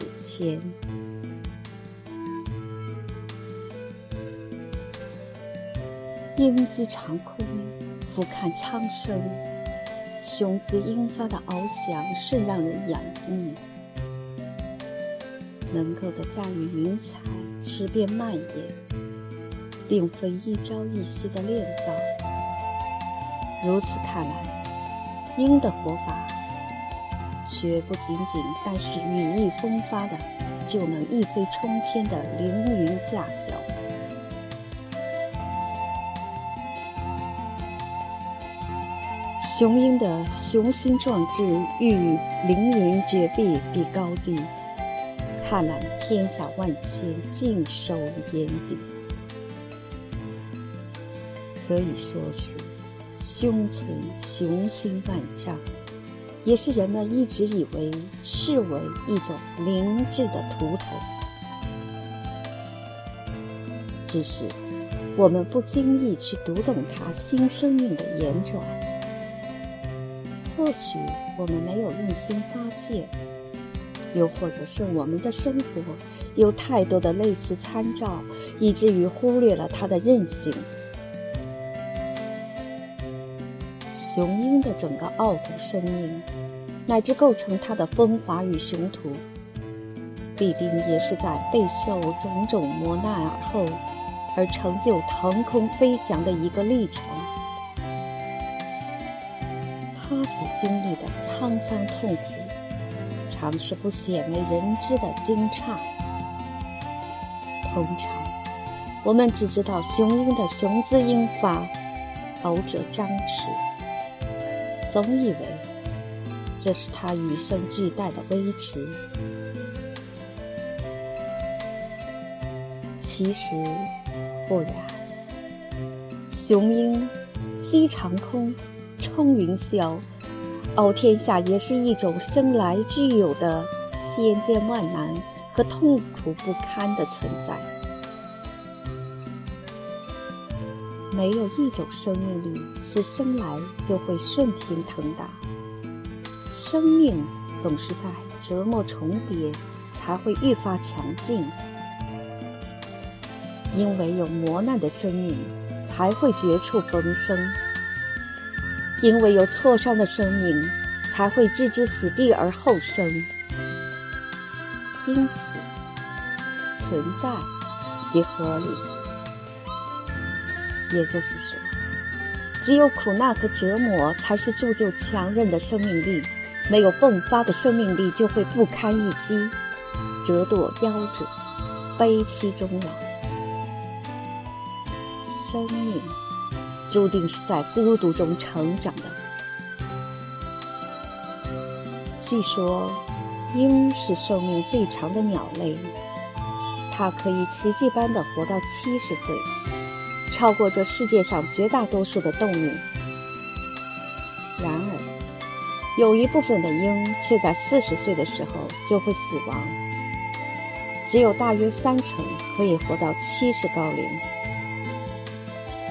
西子千。鹰击长空，俯瞰苍生，雄姿英发的翱翔甚让人仰慕。能够的驾驭云彩，驰遍蔓延，并非一朝一夕的炼造。如此看来，鹰的活法，绝不仅仅但是羽翼风发的，就能一飞冲天的凌云驾晓。雄鹰的雄心壮志欲与凌云绝壁比高低，看览天下万千，尽收眼底。可以说是胸存雄心万丈，也是人们一直以为视为一种灵智的图腾。只是我们不经意去读懂它新生命的延转。或许我们没有用心发现，又或者是我们的生活有太多的类似参照，以至于忽略了它的韧性。雄鹰的整个傲骨生命，乃至构成它的风华与雄图，必定也是在备受种种磨难而后，而成就腾空飞翔的一个历程。他所经历的沧桑痛苦，常是不鲜为人知的惊诧。通常，我们只知道雄鹰的雄姿英发、翱者张弛，总以为这是他与生俱带的威驰。其实不然，雄鹰击长空。冲云霄，傲天下也是一种生来具有的千艰万难和痛苦不堪的存在。没有一种生命力是生来就会顺平腾达，生命总是在折磨重叠，才会愈发强劲。因为有磨难的生命，才会绝处逢生。因为有挫伤的生命，才会置之死地而后生。因此，存在即合理。也就是说，只有苦难和折磨，才是铸就强韧的生命力。没有迸发的生命力，就会不堪一击，折堕夭折，悲戚终老。生命。注定是在孤独中成长的。据说，鹰是寿命最长的鸟类，它可以奇迹般的活到七十岁，超过这世界上绝大多数的动物。然而，有一部分的鹰却在四十岁的时候就会死亡，只有大约三成可以活到七十高龄。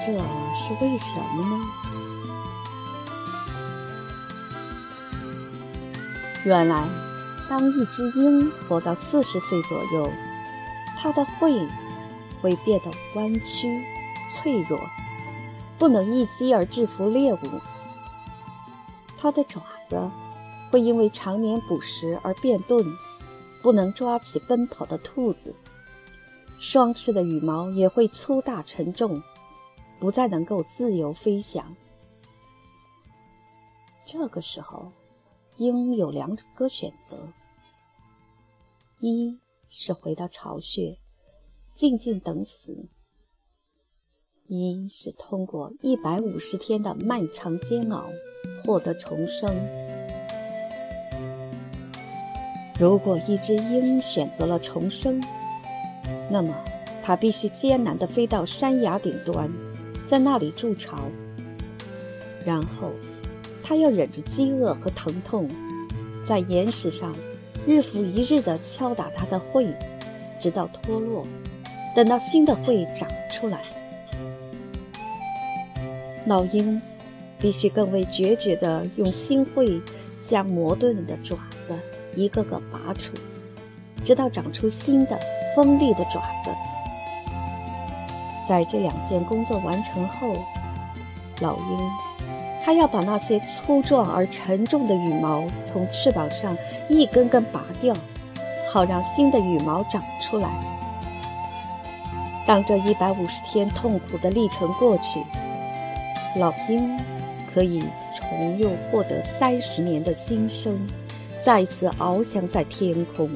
这是为什么呢？原来，当一只鹰活到四十岁左右，它的喙会变得弯曲、脆弱，不能一击而制服猎物；它的爪子会因为常年捕食而变钝，不能抓起奔跑的兔子；双翅的羽毛也会粗大沉重。不再能够自由飞翔。这个时候，鹰有两个选择：一是回到巢穴，静静等死；一是通过一百五十天的漫长煎熬，获得重生。如果一只鹰选择了重生，那么它必须艰难地飞到山崖顶端。在那里筑巢，然后他要忍着饥饿和疼痛，在岩石上日复一日地敲打它的喙，直到脱落，等到新的喙长出来。老鹰必须更为决绝地用心喙将磨钝的爪子一个个拔出，直到长出新的锋利的爪子。在这两件工作完成后，老鹰还要把那些粗壮而沉重的羽毛从翅膀上一根根拔掉，好让新的羽毛长出来。当这一百五十天痛苦的历程过去，老鹰可以重又获得三十年的新生，再次翱翔在天空。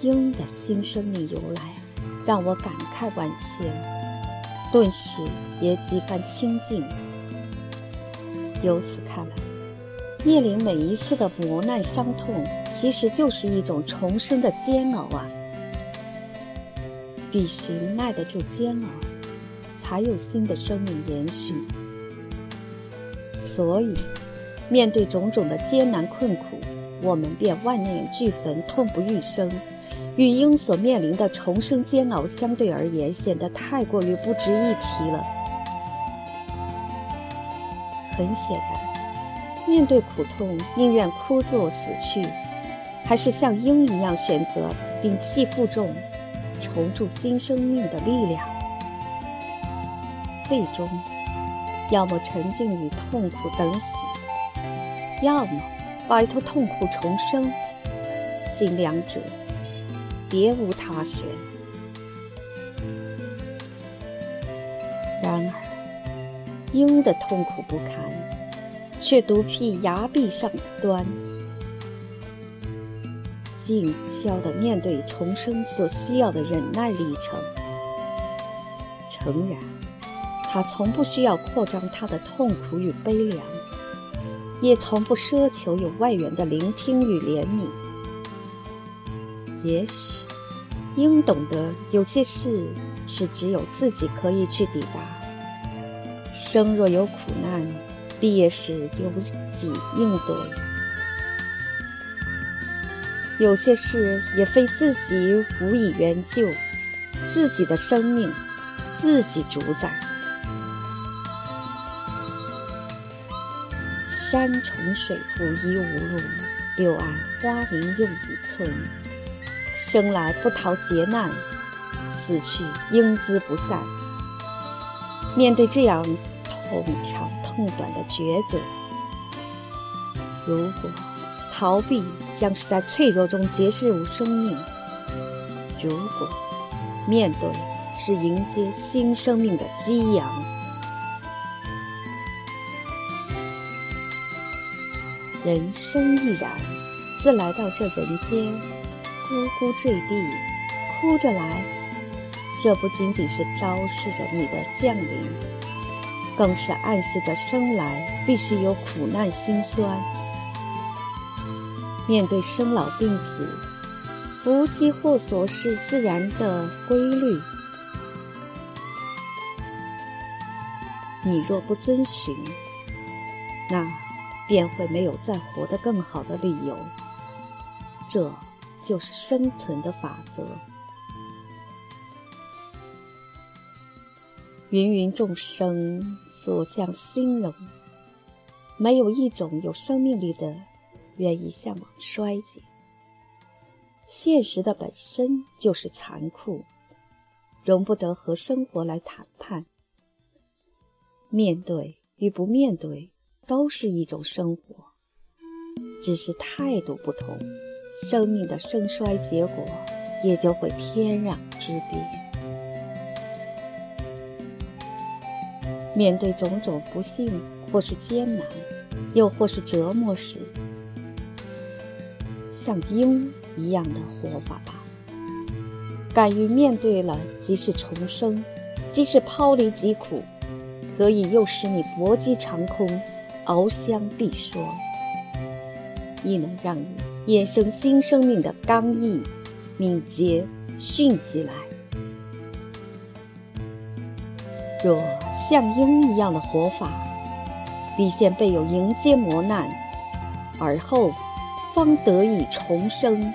鹰的新生命由来，让我感慨万千，顿时也几番清静。由此看来，面临每一次的磨难伤痛，其实就是一种重生的煎熬啊！必须耐得住煎熬，才有新的生命延续。所以，面对种种的艰难困苦，我们便万念俱焚，痛不欲生。与鹰所面临的重生煎熬相对而言，显得太过于不值一提了。很显然，面对苦痛，宁愿枯坐死去，还是像鹰一样选择摒弃负重，重铸新生命的力量？最终，要么沉浸于痛苦等死，要么摆脱痛苦重生。尽两者。别无他选。然而，鹰的痛苦不堪，却独辟崖壁上端，静悄地面对重生所需要的忍耐历程。诚然，他从不需要扩张他的痛苦与悲凉，也从不奢求有外援的聆听与怜悯。也许。应懂得，有些事是只有自己可以去抵达。生若有苦难，必也是由己应对。有些事也非自己无以援救，自己的生命自己主宰。山重水复疑无路，柳暗花明又一村。生来不逃劫难，死去英姿不散。面对这样痛长痛短的抉择，如果逃避将是在脆弱中结束生命；如果面对是迎接新生命的激扬，人生亦然，自来到这人间。咕咕坠地，哭着来，这不仅仅是昭示着你的降临，更是暗示着生来必须有苦难辛酸。面对生老病死，福兮祸所是自然的规律。你若不遵循，那便会没有再活得更好的理由。这。就是生存的法则。芸芸众生所向兴荣，没有一种有生命力的愿意向往衰竭。现实的本身就是残酷，容不得和生活来谈判。面对与不面对，都是一种生活，只是态度不同。生命的生衰结果也就会天壤之别。面对种种不幸，或是艰难，又或是折磨时，像鹰一样的活法吧。敢于面对了，即是重生，即使抛离疾苦，可以又使你搏击长空，翱翔碧霜，亦能让你。衍生新生命的刚毅、敏捷、迅疾来。若像鹰一样的活法，必先备有迎接磨难，而后方得以重生。